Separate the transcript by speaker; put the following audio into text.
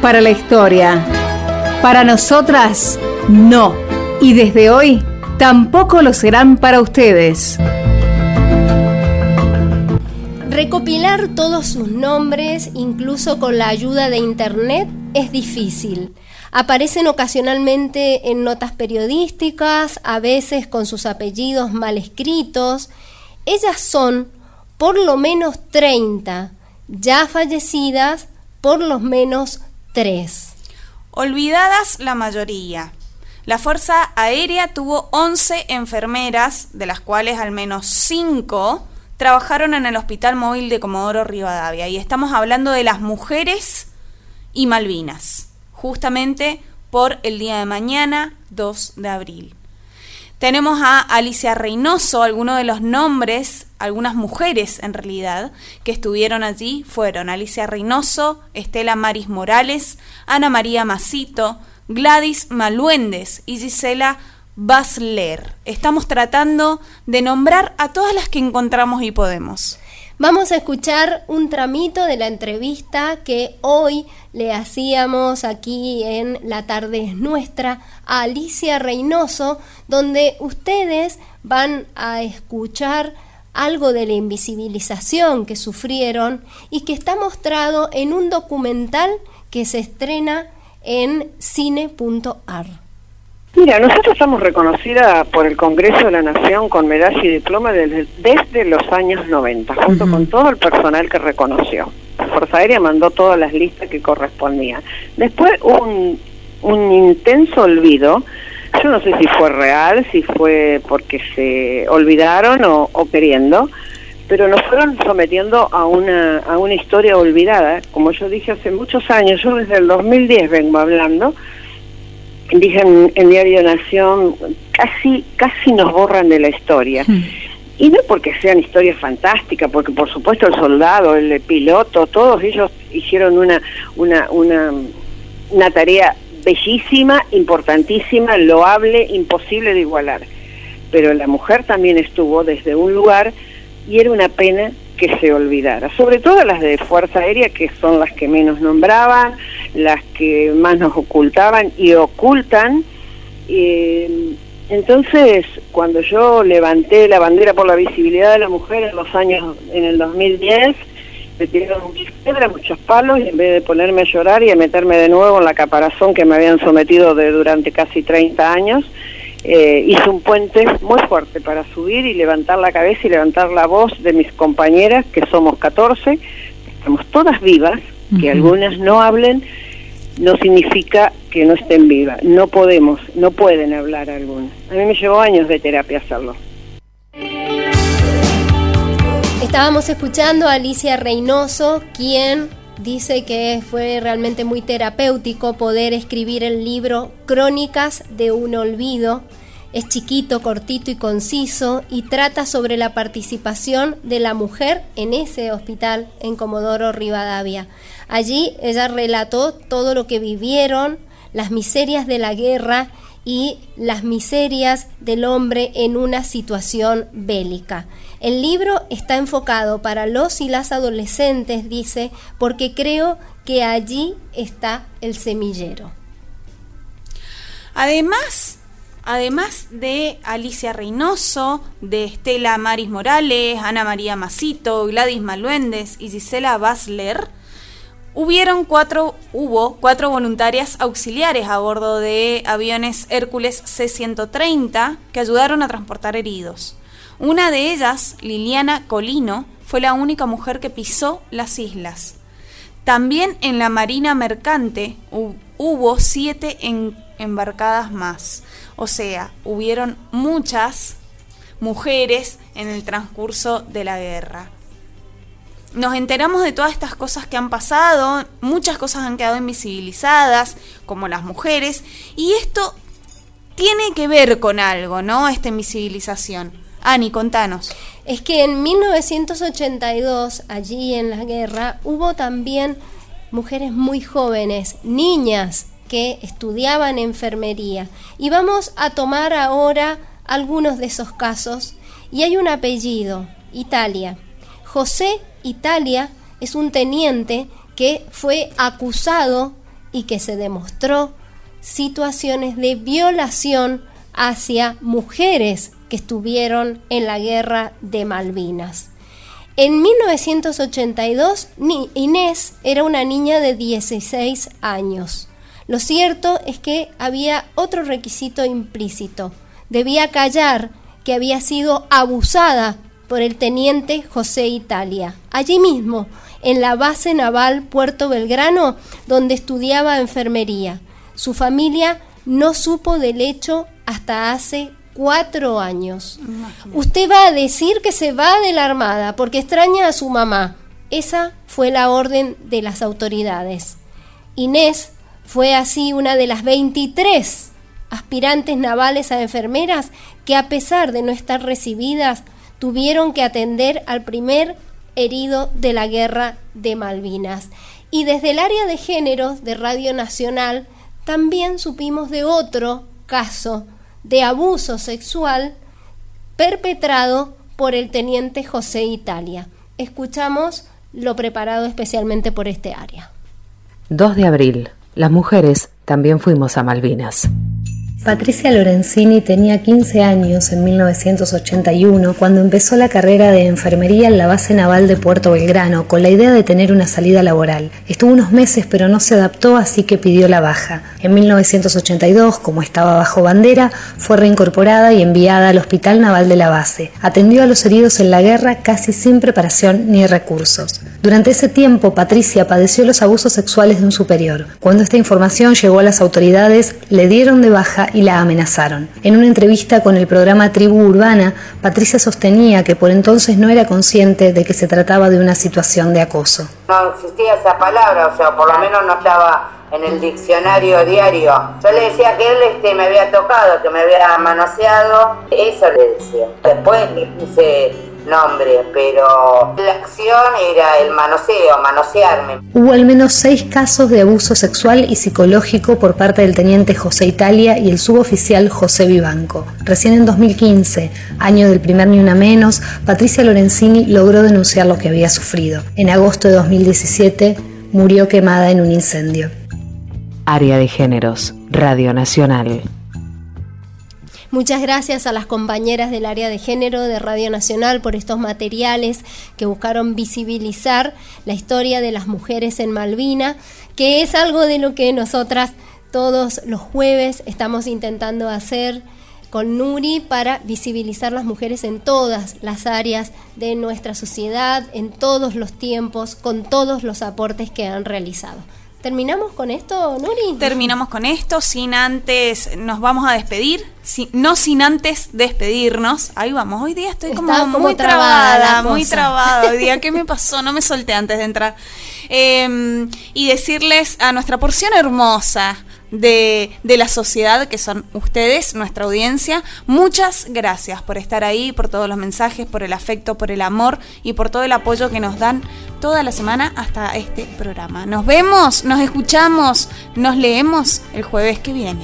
Speaker 1: para la historia. Para nosotras, no. Y desde hoy, tampoco lo serán para ustedes.
Speaker 2: Recopilar todos sus nombres, incluso con la ayuda de Internet, es difícil. Aparecen ocasionalmente en notas periodísticas, a veces con sus apellidos mal escritos. Ellas son por lo menos 30, ya fallecidas por lo menos 3.
Speaker 3: Olvidadas la mayoría. La Fuerza Aérea tuvo 11 enfermeras, de las cuales al menos 5 trabajaron en el Hospital Móvil de Comodoro Rivadavia. Y estamos hablando de las mujeres y Malvinas, justamente por el día de mañana, 2 de abril. Tenemos a Alicia Reynoso, algunos de los nombres, algunas mujeres en realidad, que estuvieron allí fueron Alicia Reynoso, Estela Maris Morales, Ana María Macito, Gladys Maluendes y Gisela Basler. Estamos tratando de nombrar a todas las que encontramos y podemos.
Speaker 2: Vamos a escuchar un tramito de la entrevista que hoy le hacíamos aquí en La tarde nuestra a Alicia Reynoso, donde ustedes van a escuchar algo de la invisibilización que sufrieron y que está mostrado en un documental que se estrena en cine.ar.
Speaker 4: Mira, nosotros estamos reconocidas por el Congreso de la Nación con medalla y diploma desde, desde los años 90, junto con todo el personal que reconoció. La Fuerza Aérea mandó todas las listas que correspondían. Después un, un intenso olvido, yo no sé si fue real, si fue porque se olvidaron o, o queriendo, pero nos fueron sometiendo a una, a una historia olvidada. Como yo dije hace muchos años, yo desde el 2010 vengo hablando, dije en, Diario Nación, casi, casi nos borran de la historia. Hmm. Y no porque sean historias fantásticas, porque por supuesto el soldado, el piloto, todos ellos hicieron una, una, una, una tarea bellísima, importantísima, loable, imposible de igualar. Pero la mujer también estuvo desde un lugar y era una pena que se olvidara, sobre todo las de Fuerza Aérea, que son las que menos nombraban, las que más nos ocultaban y ocultan. Eh, entonces, cuando yo levanté la bandera por la visibilidad de la mujer en los años, en el 2010, me tiraron muchas piedras, muchos palos, y en vez de ponerme a llorar y a meterme de nuevo en la caparazón que me habían sometido de, durante casi 30 años, eh, hice un puente muy fuerte para subir y levantar la cabeza y levantar la voz de mis compañeras, que somos 14, estamos todas vivas, que algunas no hablen, no significa que no estén vivas, no podemos, no pueden hablar algunas. A mí me llevó años de terapia hacerlo.
Speaker 2: Estábamos escuchando a Alicia Reynoso, quien dice que fue realmente muy terapéutico poder escribir el libro Crónicas de un Olvido. Es chiquito, cortito y conciso y trata sobre la participación de la mujer en ese hospital en Comodoro Rivadavia. Allí ella relató todo lo que vivieron, las miserias de la guerra y las miserias del hombre en una situación bélica. El libro está enfocado para los y las adolescentes, dice, porque creo que allí está el semillero.
Speaker 3: Además, además de Alicia Reynoso, de Estela Maris Morales, Ana María Macito, Gladys Maluendes y Gisela Basler, Hubieron cuatro, hubo cuatro voluntarias auxiliares a bordo de aviones Hércules C-130 que ayudaron a transportar heridos. Una de ellas, Liliana Colino, fue la única mujer que pisó las islas. También en la Marina Mercante hubo siete embarcadas más. O sea, hubieron muchas mujeres en el transcurso de la guerra nos enteramos de todas estas cosas que han pasado, muchas cosas han quedado invisibilizadas, como las mujeres, y esto tiene que ver con algo, ¿no? Esta invisibilización. Ani, contanos.
Speaker 2: Es que en 1982, allí en la guerra, hubo también mujeres muy jóvenes, niñas que estudiaban enfermería. Y vamos a tomar ahora algunos de esos casos. Y hay un apellido, Italia. José Italia es un teniente que fue acusado y que se demostró situaciones de violación hacia mujeres que estuvieron en la guerra de Malvinas. En 1982, Inés era una niña de 16 años. Lo cierto es que había otro requisito implícito. Debía callar que había sido abusada por el teniente José Italia, allí mismo, en la base naval Puerto Belgrano, donde estudiaba enfermería. Su familia no supo del hecho hasta hace cuatro años. Usted va a decir que se va de la Armada porque extraña a su mamá. Esa fue la orden de las autoridades. Inés fue así una de las 23 aspirantes navales a enfermeras que a pesar de no estar recibidas, tuvieron que atender al primer herido de la guerra de Malvinas. Y desde el área de géneros de Radio Nacional también supimos de otro caso de abuso sexual perpetrado por el teniente José Italia. Escuchamos lo preparado especialmente por este área.
Speaker 5: 2 de abril. Las mujeres también fuimos a Malvinas.
Speaker 6: Patricia Lorenzini tenía 15 años en 1981 cuando empezó la carrera de enfermería en la base naval de Puerto Belgrano con la idea de tener una salida laboral. Estuvo unos meses pero no se adaptó así que pidió la baja. En 1982, como estaba bajo bandera, fue reincorporada y enviada al Hospital Naval de la base. Atendió a los heridos en la guerra casi sin preparación ni recursos. Durante ese tiempo, Patricia padeció los abusos sexuales de un superior. Cuando esta información llegó a las autoridades, le dieron de baja y la amenazaron. En una entrevista con el programa Tribu Urbana, Patricia sostenía que por entonces no era consciente de que se trataba de una situación de acoso.
Speaker 7: No existía esa palabra, o sea, por lo menos no estaba en el diccionario diario. Yo le decía que él este, me había tocado, que me había manoseado, eso le decía. Después le puse nombre, pero la acción era el manoseo, manosearme.
Speaker 6: Hubo al menos seis casos de abuso sexual y psicológico por parte del teniente José Italia y el suboficial José Vivanco. Recién en 2015, año del primer Ni Una Menos, Patricia Lorenzini logró denunciar lo que había sufrido. En agosto de 2017 murió quemada en un incendio.
Speaker 5: Área de Géneros, Radio Nacional.
Speaker 2: Muchas gracias a las compañeras del área de género de Radio Nacional por estos materiales que buscaron visibilizar la historia de las mujeres en Malvina, que es algo de lo que nosotras todos los jueves estamos intentando hacer con Nuri para visibilizar las mujeres en todas las áreas de nuestra sociedad, en todos los tiempos, con todos los aportes que han realizado. ¿Terminamos con esto, Nuri?
Speaker 3: Terminamos con esto, sin antes, nos vamos a despedir, no sin antes despedirnos. Ahí vamos, hoy día estoy como, muy trabada, muy trabada. Hoy día, ¿qué me pasó? No me solté antes de entrar. Em, y decirles a nuestra porción hermosa, de, de, la sociedad, que son ustedes, nuestra audiencia. Muchas gracias por estar ahí, por todos los mensajes, por el afecto, por el amor y por todo el apoyo que nos dan toda la semana hasta este programa. Nos vemos, nos escuchamos, nos leemos el jueves que viene.